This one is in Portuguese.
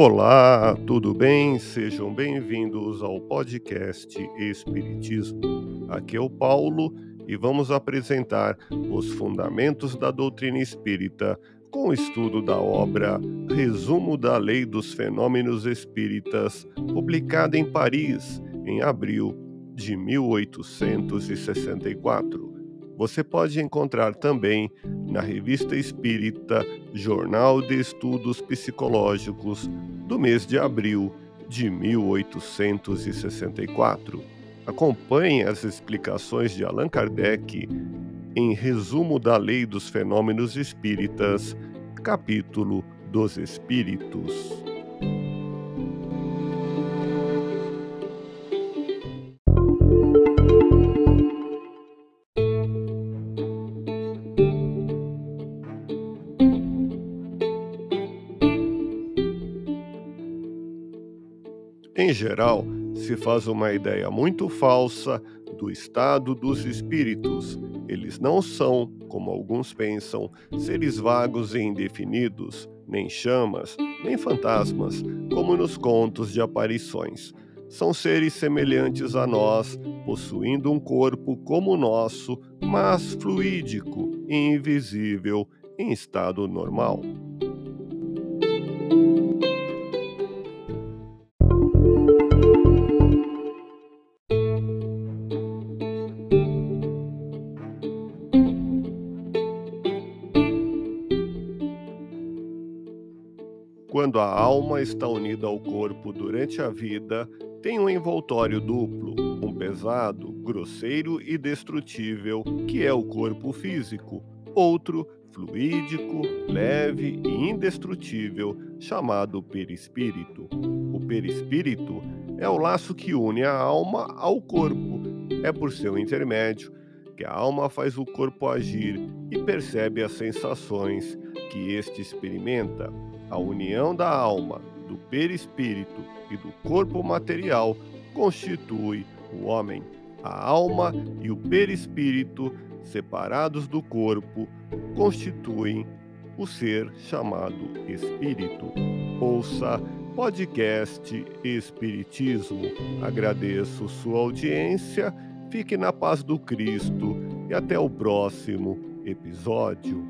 Olá, tudo bem? Sejam bem-vindos ao podcast Espiritismo. Aqui é o Paulo e vamos apresentar os fundamentos da doutrina espírita com o estudo da obra Resumo da Lei dos Fenômenos Espíritas, publicada em Paris em abril de 1864. Você pode encontrar também na Revista Espírita Jornal de Estudos Psicológicos do mês de abril de 1864. Acompanhe as explicações de Allan Kardec em Resumo da Lei dos Fenômenos Espíritas, capítulo dos Espíritos. Em geral, se faz uma ideia muito falsa do estado dos espíritos. Eles não são, como alguns pensam, seres vagos e indefinidos, nem chamas, nem fantasmas, como nos contos de aparições. São seres semelhantes a nós, possuindo um corpo como o nosso, mas fluídico e invisível em estado normal. Quando a alma está unida ao corpo durante a vida, tem um envoltório duplo, um pesado, grosseiro e destrutível, que é o corpo físico, outro fluídico, leve e indestrutível, chamado perispírito. O perispírito é o laço que une a alma ao corpo. É por seu intermédio que a alma faz o corpo agir e percebe as sensações que este experimenta. A união da alma, do perispírito e do corpo material constitui o homem. A alma e o perispírito, separados do corpo, constituem o ser chamado espírito. Ouça podcast Espiritismo. Agradeço sua audiência, fique na paz do Cristo e até o próximo episódio.